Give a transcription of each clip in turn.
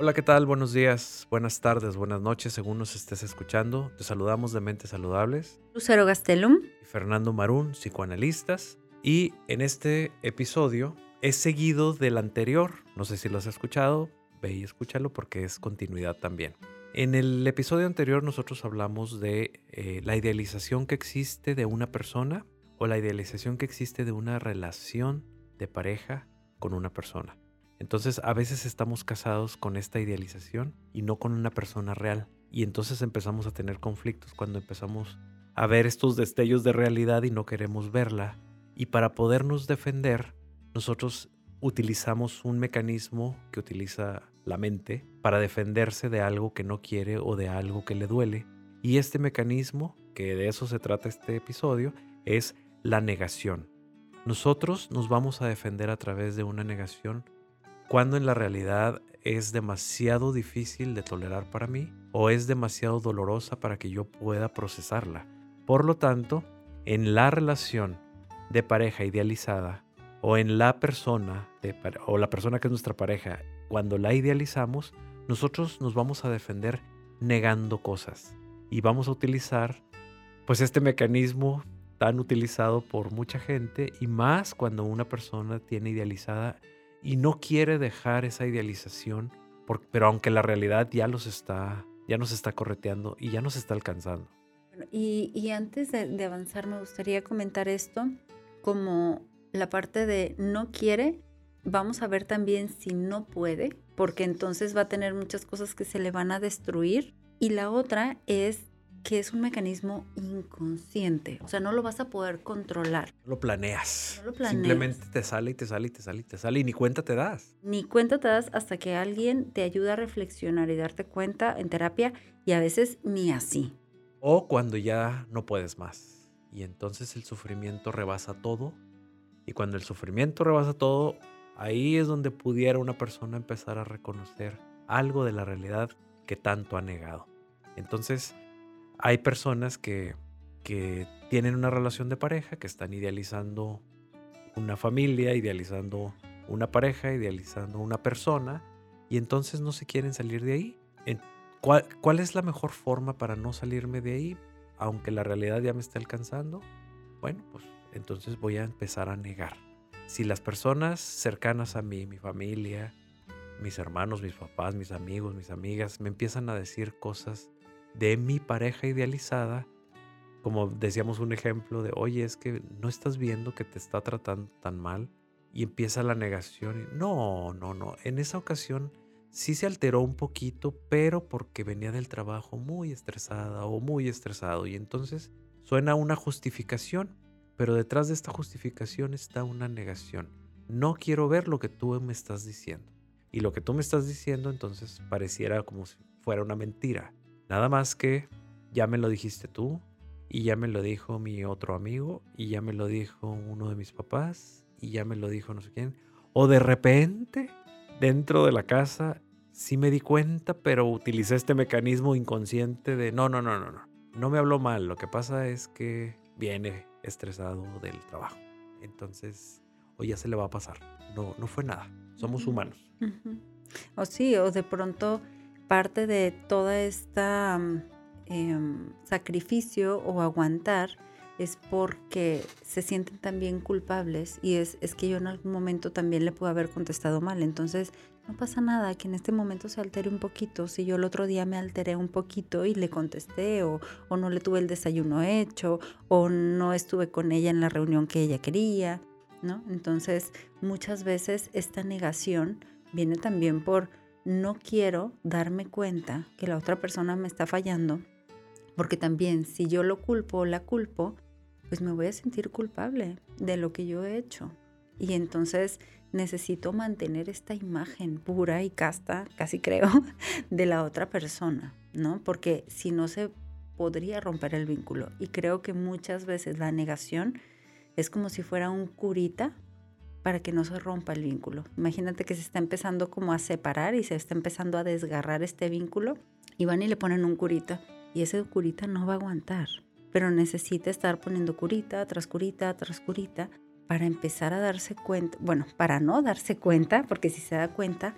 Hola, ¿qué tal? Buenos días, buenas tardes, buenas noches, según nos estés escuchando. Te saludamos de Mentes Saludables. Lucero Gastelum. Y Fernando Marún, psicoanalistas. Y en este episodio es seguido del anterior. No sé si lo has escuchado, ve y escúchalo porque es continuidad también. En el episodio anterior nosotros hablamos de eh, la idealización que existe de una persona o la idealización que existe de una relación de pareja con una persona. Entonces a veces estamos casados con esta idealización y no con una persona real. Y entonces empezamos a tener conflictos cuando empezamos a ver estos destellos de realidad y no queremos verla. Y para podernos defender, nosotros utilizamos un mecanismo que utiliza la mente para defenderse de algo que no quiere o de algo que le duele. Y este mecanismo, que de eso se trata este episodio, es la negación. Nosotros nos vamos a defender a través de una negación cuando en la realidad es demasiado difícil de tolerar para mí o es demasiado dolorosa para que yo pueda procesarla. Por lo tanto, en la relación de pareja idealizada o en la persona o la persona que es nuestra pareja, cuando la idealizamos, nosotros nos vamos a defender negando cosas y vamos a utilizar pues este mecanismo tan utilizado por mucha gente y más cuando una persona tiene idealizada y no quiere dejar esa idealización, pero aunque la realidad ya los está, ya nos está correteando y ya nos está alcanzando. Y, antes de, avanzar me gustaría comentar esto como la parte de no quiere, vamos a ver también si no puede, porque entonces va a tener muchas cosas que se le van a destruir. Y la otra es que es un mecanismo inconsciente, o sea, no lo vas a poder controlar. No lo planeas. No lo planeas. Simplemente te sale y te sale y te sale y te sale y ni cuenta te das. Ni cuenta te das hasta que alguien te ayuda a reflexionar y darte cuenta en terapia y a veces ni así. O cuando ya no puedes más y entonces el sufrimiento rebasa todo y cuando el sufrimiento rebasa todo, ahí es donde pudiera una persona empezar a reconocer algo de la realidad que tanto ha negado. Entonces, hay personas que, tienen una relación de pareja, que están idealizando una familia, idealizando una pareja, idealizando una persona, y entonces no se quieren salir de ahí. ¿Cuál, ¿Cuál, es la mejor forma para no salirme de ahí, aunque la realidad ya me esté alcanzando? Bueno, pues entonces voy a empezar a negar. Si las personas cercanas a mí, mi familia, mis hermanos, mis papás, mis amigos, mis amigas, me empiezan a decir cosas de mi pareja idealizada, como decíamos un ejemplo de, oye, es que no estás viendo que te está tratando tan mal y empieza la negación. No, no, no, en esa ocasión sí se alteró un poquito, pero porque venía del trabajo muy estresada o muy estresado y entonces suena una justificación, pero detrás de esta justificación está una negación. No quiero ver lo que tú me estás diciendo. Y lo que tú me estás diciendo entonces pareciera como si fuera una mentira. Nada más que ya me lo dijiste tú y ya me lo dijo mi otro amigo y ya me lo dijo uno de mis papás y ya me lo dijo no sé quién. O de repente, dentro de la casa, sí me di cuenta, pero utilicé este mecanismo inconsciente de no, no, no, no, no. No me habló mal. Lo que pasa es que viene estresado del trabajo. Entonces, o ya se le va a pasar. No, no fue nada. Somos humanos. O sí, o de pronto parte de toda esta mm, em, sacrificio o aguantar es porque se sienten también culpables y es, es que yo en algún momento también le puedo haber contestado mal. Entonces, no pasa nada que en este momento se altere un poquito. Si yo el otro día me alteré un poquito y le contesté o, o no le tuve el desayuno hecho o no estuve con ella en la reunión que ella quería, ¿no? Entonces, muchas veces esta negación viene también por no quiero darme cuenta que la otra persona me está fallando, porque también si yo lo culpo o la culpo, pues me voy a sentir culpable de lo que yo he hecho. Y entonces necesito mantener esta imagen pura y casta, casi creo, de la otra persona, ¿no? Porque si no se podría romper el vínculo. Y creo que muchas veces la negación es como si fuera un curita para que no se rompa el vínculo. Imagínate que se está empezando como a separar y se está empezando a desgarrar este vínculo y van y le ponen un curita y ese curita no va a aguantar, pero necesita estar poniendo curita tras curita tras curita para empezar a darse cuenta, bueno, para no darse cuenta, porque si se da cuenta,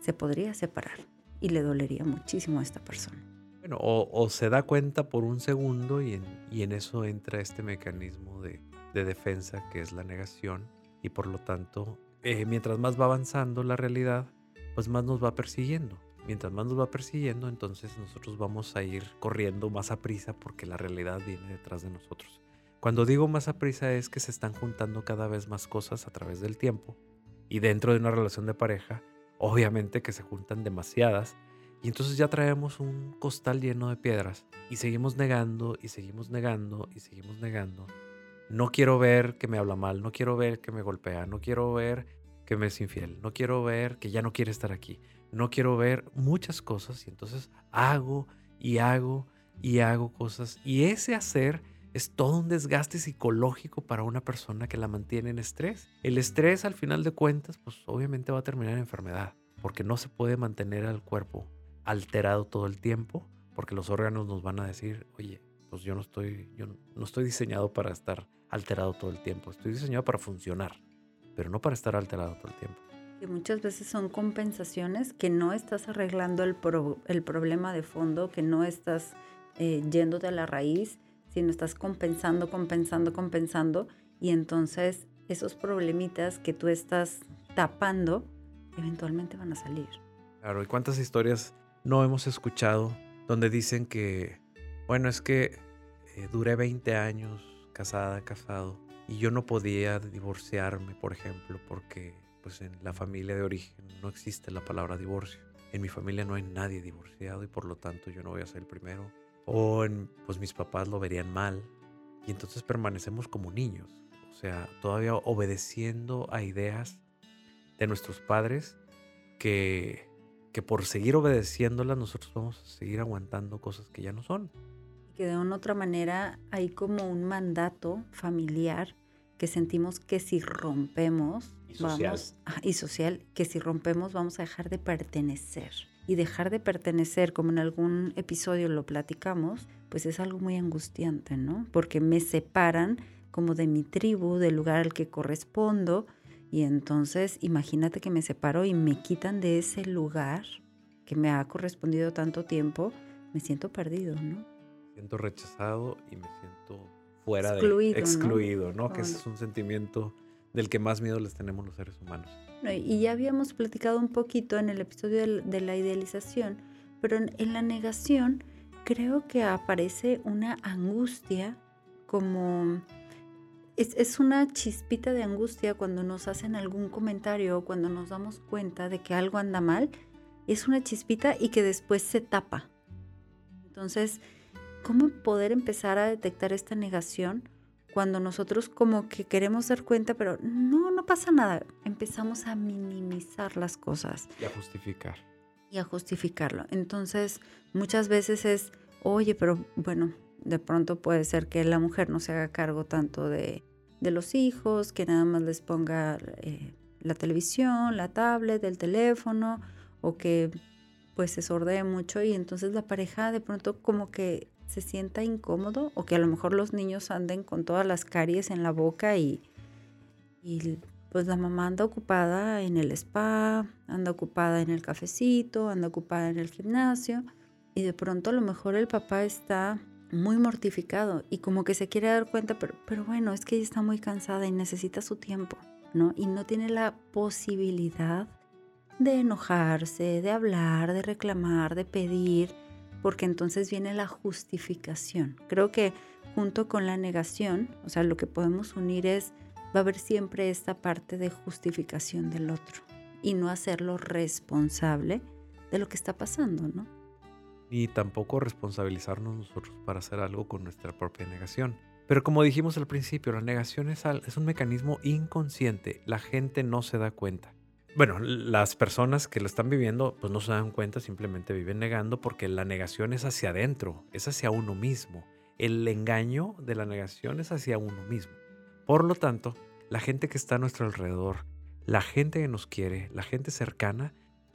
se podría separar. y le dolería muchísimo a esta persona. Bueno, o, se da cuenta por un segundo y en, eso entra este mecanismo de, defensa que es la negación y por lo tanto, eh, mientras más va avanzando la realidad, pues más nos va persiguiendo. Mientras más nos va persiguiendo, entonces nosotros vamos a ir corriendo más a prisa porque la realidad viene detrás de nosotros. Cuando digo más a prisa es que se están juntando cada vez más cosas a través del tiempo y dentro de una relación de pareja, obviamente que se juntan demasiadas y entonces ya traemos un costal lleno de piedras y seguimos negando y seguimos negando y seguimos negando. No quiero ver que me habla mal, no quiero ver que me golpea, no quiero ver que me es infiel, no quiero ver que ya no quiere estar aquí, no quiero ver muchas cosas y entonces hago y hago y hago cosas y ese hacer es todo un desgaste psicológico para una persona que la mantiene en estrés. El estrés al final de cuentas pues obviamente va a terminar en enfermedad porque no se puede mantener al cuerpo alterado todo el tiempo, porque los órganos nos van a decir, oye, pues yo no estoy, yo no estoy diseñado para estar alterado todo el tiempo, estoy diseñado para funcionar, pero no para estar alterado todo el tiempo. Que muchas veces son compensaciones que no estás arreglando el, el problema de fondo, que no estás eh, yéndote a la raíz, sino estás compensando, compensando, compensando, y entonces esos problemitas que tú estás tapando, eventualmente van a salir. Claro, ¿y cuántas historias no hemos escuchado donde dicen que, bueno, es que eh, duré 20 años casada, casado, y yo no podía divorciarme, por ejemplo, porque pues en la familia de origen no existe la palabra divorcio. En mi familia no hay nadie divorciado y por lo tanto yo no voy a ser el primero. O en, pues mis papás lo verían mal y entonces permanecemos como niños, o sea, todavía obedeciendo a ideas de nuestros padres que que por seguir obedeciéndolas nosotros vamos a seguir aguantando cosas que ya no son. Que de una otra manera hay como un mandato familiar que sentimos que si rompemos y social. Vamos, y social que si rompemos vamos a dejar de pertenecer y dejar de pertenecer como en algún episodio lo platicamos pues es algo muy angustiante no porque me separan como de mi tribu del lugar al que correspondo y entonces imagínate que me separo y me quitan de ese lugar que me ha correspondido tanto tiempo, me siento perdido, ¿no? Siento rechazado y me siento fuera de excluido, ¿no? Que ese es un sentimiento del que más miedo les tenemos los seres humanos. y ya habíamos platicado un poquito en el episodio de la idealización, pero en la negación creo que aparece una angustia como es, una chispita de angustia cuando nos hacen algún comentario o cuando nos damos cuenta de que algo anda mal. Es una chispita y que después se tapa. Entonces, ¿cómo poder empezar a detectar esta negación cuando nosotros como que queremos dar cuenta, pero no, no pasa nada? Empezamos a minimizar las cosas. Y a justificar. Y a justificarlo. Entonces, muchas veces es, oye, pero bueno, de pronto puede ser que la mujer no se haga cargo tanto de, los hijos, que nada más les ponga eh, la televisión, la tablet, el teléfono, o que pues se sordee mucho y entonces la pareja de pronto como que se sienta incómodo o que a lo mejor los niños anden con todas las caries en la boca y, y pues la mamá anda ocupada en el spa, anda ocupada en el cafecito, anda ocupada en el gimnasio y de pronto a lo mejor el papá está muy mortificado y como que se quiere dar cuenta, pero, pero bueno, es que ella está muy cansada y necesita su tiempo, ¿no? Y no tiene la posibilidad de enojarse, de hablar, de reclamar, de pedir, porque entonces viene la justificación. Creo que junto con la negación, o sea, lo que podemos unir es, va a haber siempre esta parte de justificación del otro y no hacerlo responsable de lo que está pasando, ¿no? ni tampoco responsabilizarnos nosotros para hacer algo con nuestra propia negación. Pero como dijimos al principio, la negación es un mecanismo inconsciente, la gente no se da cuenta. Bueno, las personas que lo están viviendo pues no se dan cuenta, simplemente viven negando porque la negación es hacia adentro, es hacia uno mismo. El engaño de la negación es hacia uno mismo. Por lo tanto, la gente que está a nuestro alrededor, la gente que nos quiere, la gente cercana,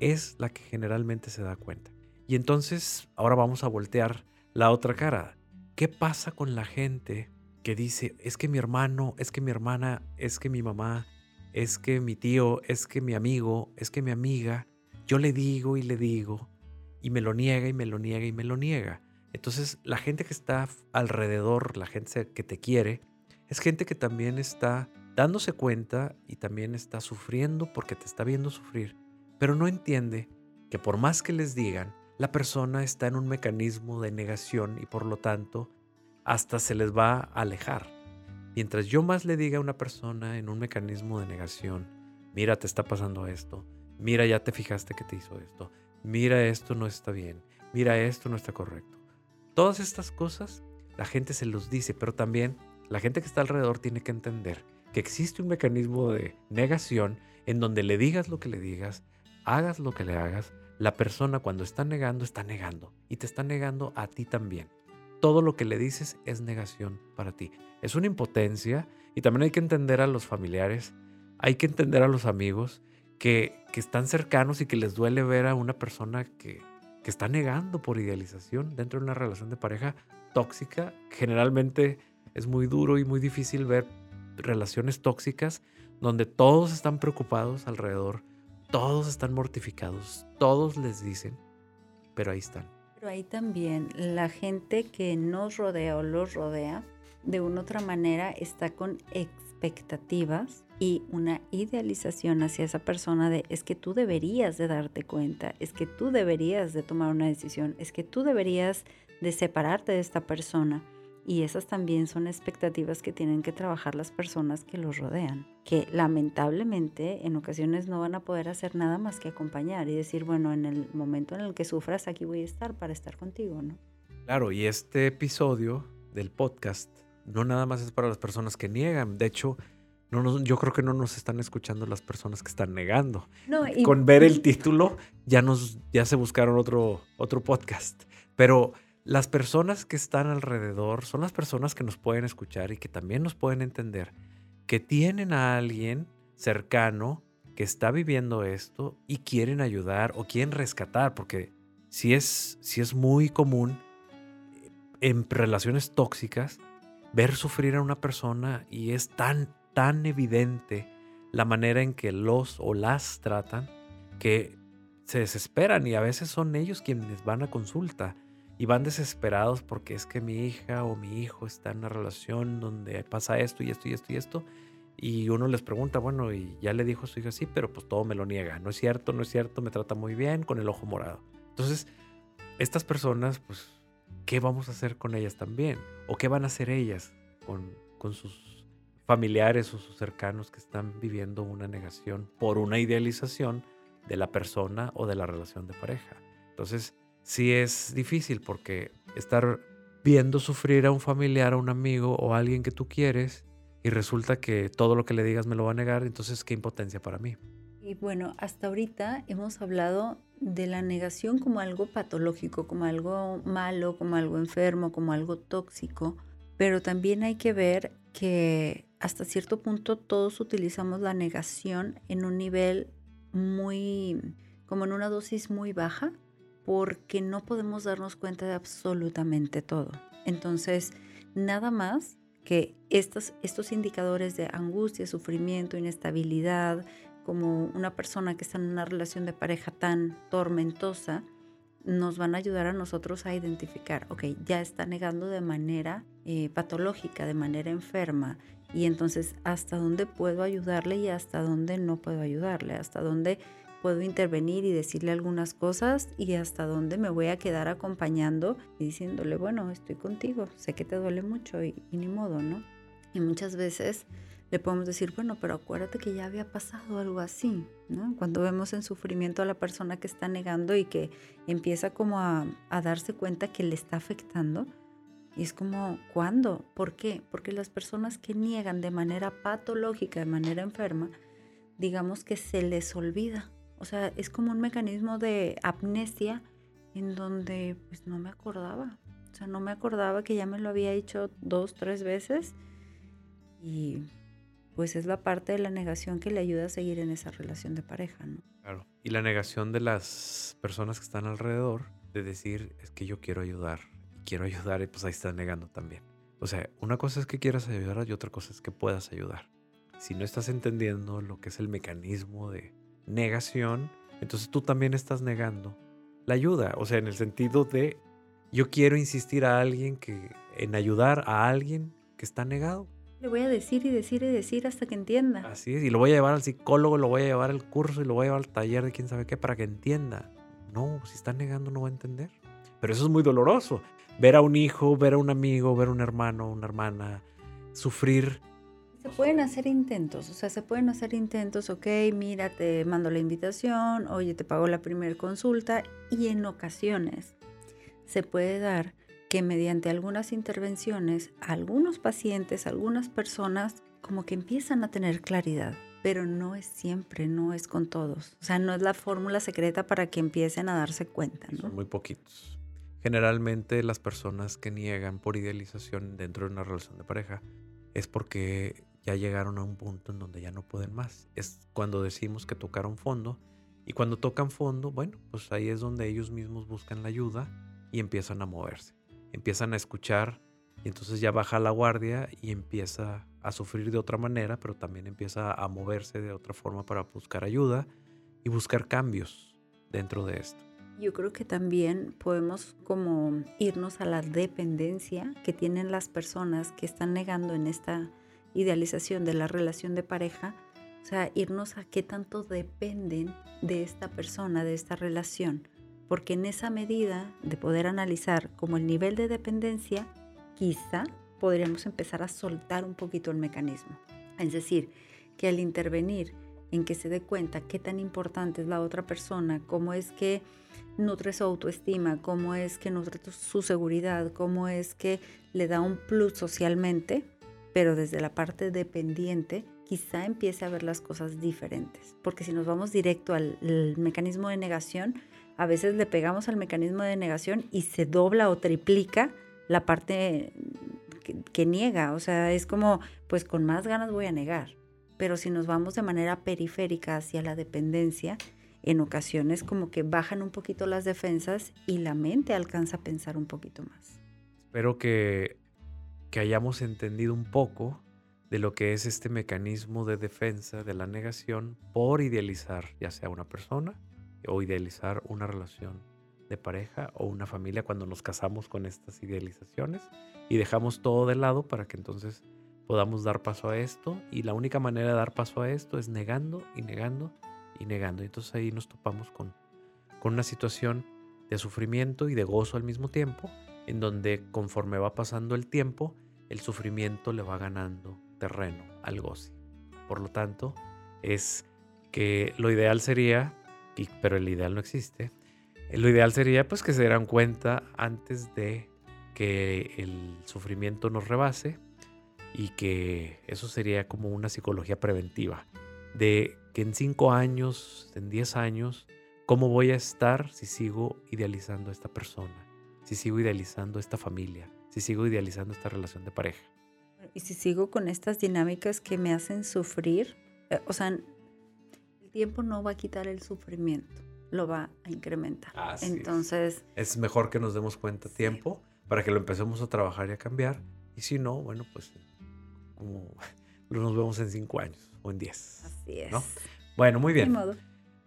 es la que generalmente se da cuenta. Y entonces ahora vamos a voltear la otra cara. ¿Qué pasa con la gente que dice, es que mi hermano, es que mi hermana, es que mi mamá, es que mi tío, es que mi amigo, es que mi amiga, yo le digo y le digo, y me lo niega y me lo niega y me lo niega. Entonces la gente que está alrededor, la gente que te quiere, es gente que también está dándose cuenta y también está sufriendo porque te está viendo sufrir, pero no entiende que por más que les digan, la persona está en un mecanismo de negación y por lo tanto hasta se les va a alejar. Mientras yo más le diga a una persona en un mecanismo de negación, mira, te está pasando esto, mira, ya te fijaste que te hizo esto, mira, esto no está bien, mira, esto no está correcto. Todas estas cosas la gente se los dice, pero también la gente que está alrededor tiene que entender que existe un mecanismo de negación en donde le digas lo que le digas, hagas lo que le hagas, la persona cuando está negando está negando y te está negando a ti también. Todo lo que le dices es negación para ti. Es una impotencia y también hay que entender a los familiares, hay que entender a los amigos que, que están cercanos y que les duele ver a una persona que, que está negando por idealización dentro de una relación de pareja tóxica. Generalmente es muy duro y muy difícil ver relaciones tóxicas donde todos están preocupados alrededor, todos están mortificados, todos les dicen, pero ahí están. Pero ahí también la gente que nos rodea o los rodea, de una u otra manera está con expectativas y una idealización hacia esa persona de es que tú deberías de darte cuenta, es que tú deberías de tomar una decisión, es que tú deberías de separarte de esta persona. Y esas también son expectativas que tienen que trabajar las personas que los rodean, que lamentablemente en ocasiones no van a poder hacer nada más que acompañar y decir, bueno, en el momento en el que sufras, aquí voy a estar para estar contigo, ¿no? Claro, y este episodio del podcast no nada más es para las personas que niegan, de hecho, no yo creo que no nos están escuchando las personas que están negando. Con ver el título ya nos ya se buscaron otro otro podcast, pero las personas que están alrededor son las personas que nos pueden escuchar y que también nos pueden entender, que tienen a alguien cercano que está viviendo esto y quieren ayudar o quieren rescatar, porque si es, si es muy común en relaciones tóxicas ver sufrir a una persona y es tan, tan evidente la manera en que los o las tratan que se desesperan y a veces son ellos quienes van a consulta y van desesperados porque es que mi hija o mi hijo está en una relación donde pasa esto y esto y esto y esto. Y uno les pregunta, bueno, y ya le dijo a su hija sí, pero pues todo me lo niega. No es cierto, no es cierto, me trata muy bien con el ojo morado. Entonces, estas personas, pues, ¿qué vamos a hacer con ellas también? ¿O qué van a hacer ellas con, con sus familiares o sus cercanos que están viviendo una negación por una idealización de la persona o de la relación de pareja? Entonces, sí es difícil porque estar viendo sufrir a un familiar, a un amigo o a alguien que tú quieres y resulta que todo lo que le digas me lo va a negar, entonces qué impotencia para mí. Y bueno, hasta ahorita hemos hablado de la negación como algo patológico, como algo malo, como algo enfermo, como algo tóxico, pero también hay que ver que hasta cierto punto todos utilizamos la negación en un nivel muy, como en una dosis muy baja, porque no podemos darnos cuenta de absolutamente todo. Entonces, nada más que estos, indicadores de angustia, sufrimiento, inestabilidad, como una persona que está en una relación de pareja tan tormentosa, nos van a ayudar a nosotros a identificar, ok, ya está negando de manera eh, patológica, de manera enferma, y entonces hasta dónde puedo ayudarle y hasta dónde no puedo ayudarle, hasta dónde puedo intervenir y decirle algunas cosas y hasta dónde me voy a quedar acompañando y diciéndole, bueno, estoy contigo, sé que te duele mucho y, ni modo, ¿no? Y muchas veces le podemos decir, bueno, pero acuérdate que ya había pasado algo así, ¿no? Cuando vemos en sufrimiento a la persona que está negando y que empieza como a, a darse cuenta que le está afectando, y es como, ¿cuándo? ¿Por qué? Porque las personas que niegan de manera patológica, de manera enferma, digamos que se les olvida o sea, es como un mecanismo de amnesia en donde pues no me acordaba. O sea, no me acordaba que ya me lo había hecho dos, tres veces. Y pues es la parte de la negación que le ayuda a seguir en esa relación de pareja, ¿no? Claro. Y la negación de las personas que están alrededor de decir es que yo quiero ayudar. Quiero ayudar y pues ahí están negando también. O sea, una cosa es que quieras ayudar y otra cosa es que puedas ayudar. Si no estás entendiendo lo que es el mecanismo de negación, entonces tú también estás negando la ayuda. O sea, en el sentido de yo quiero insistir a alguien que en ayudar a alguien que está negado. Le voy a decir y decir y decir hasta que entienda. Así es, y lo voy a llevar al psicólogo, lo voy a llevar al curso y lo voy a llevar al taller de quién sabe qué para que entienda. No, si está negando no va a entender. Pero eso es muy doloroso. Ver a un hijo, ver a un amigo, ver a un hermano, una hermana, sufrir. Se pueden hacer intentos, o sea, se pueden hacer intentos, ok, mira, te mando la invitación, oye, te pago la primera consulta y en ocasiones se puede dar que mediante algunas intervenciones, algunos pacientes, algunas personas, como que empiezan a tener claridad, pero no es siempre, no es con todos. O sea, no es la fórmula secreta para que empiecen a darse cuenta. ¿no? Son muy poquitos. Generalmente las personas que niegan por idealización dentro de una relación de pareja es porque ya llegaron a un punto en donde ya no pueden más. Es cuando decimos que tocaron fondo y cuando tocan fondo, bueno, pues ahí es donde ellos mismos buscan la ayuda y empiezan a moverse empiezan a escuchar y entonces ya baja la guardia y empieza a sufrir de otra manera, pero también empieza a moverse de otra forma para buscar ayuda y buscar cambios dentro de esto. Yo creo que también podemos como irnos a la dependencia que tienen las personas que están negando en esta idealización de la relación de pareja, o sea, irnos a qué tanto dependen de esta persona, de esta relación porque en esa medida de poder analizar como el nivel de dependencia, quizá podríamos empezar a soltar un poquito el mecanismo. Es decir, que al intervenir en que se dé cuenta qué tan importante es la otra persona, cómo es que nutre su autoestima, cómo es que nutre su seguridad, cómo es que le da un plus socialmente, pero desde la parte dependiente, quizá empiece a ver las cosas diferentes. Porque si nos vamos directo al mecanismo de negación, a veces le pegamos al mecanismo de negación y se dobla o triplica la parte que, niega. O sea, es como, pues con más ganas voy a negar. Pero si nos vamos de manera periférica hacia la dependencia, en ocasiones como que bajan un poquito las defensas y la mente alcanza a pensar un poquito más. Espero que, que hayamos entendido un poco de lo que es este mecanismo de defensa de la negación por idealizar ya sea una persona o idealizar una relación de pareja o una familia cuando nos casamos con estas idealizaciones y dejamos todo de lado para que entonces podamos dar paso a esto y la única manera de dar paso a esto es negando y negando y negando. Y entonces ahí nos topamos con, con una situación de sufrimiento y de gozo al mismo tiempo, en donde conforme va pasando el tiempo, el sufrimiento le va ganando terreno al goce. Por lo tanto, es que lo ideal sería pero el ideal no existe. Lo ideal sería pues que se dieran cuenta antes de que el sufrimiento nos rebase y que eso sería como una psicología preventiva de que en cinco años, en diez años, ¿cómo voy a estar si sigo idealizando a esta persona? Si sigo idealizando esta familia, si sigo idealizando esta relación de pareja. Y si sigo con estas dinámicas que me hacen sufrir, eh, o sea, tiempo no va a quitar el sufrimiento, lo va a incrementar. Entonces... Es. mejor que nos demos cuenta a tiempo para que lo empecemos a trabajar y a cambiar. Y si no, bueno, pues como nos vemos en cinco años o en diez. Así es. Bueno, muy bien.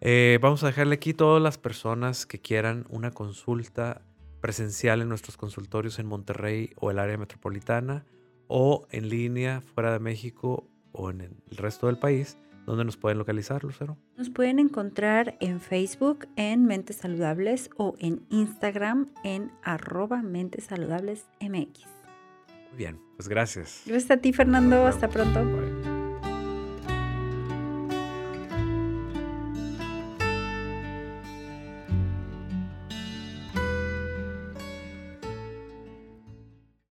Eh, vamos a dejarle aquí todas las personas que quieran una consulta presencial en nuestros consultorios en Monterrey o el área metropolitana o en línea fuera de México o en el resto del país ¿Dónde nos pueden localizar, Lucero? Nos pueden encontrar en Facebook en Mentes Saludables o en Instagram en arroba Mentes Saludables MX. Muy bien, pues gracias. Gracias a ti, Fernando. Hasta pronto.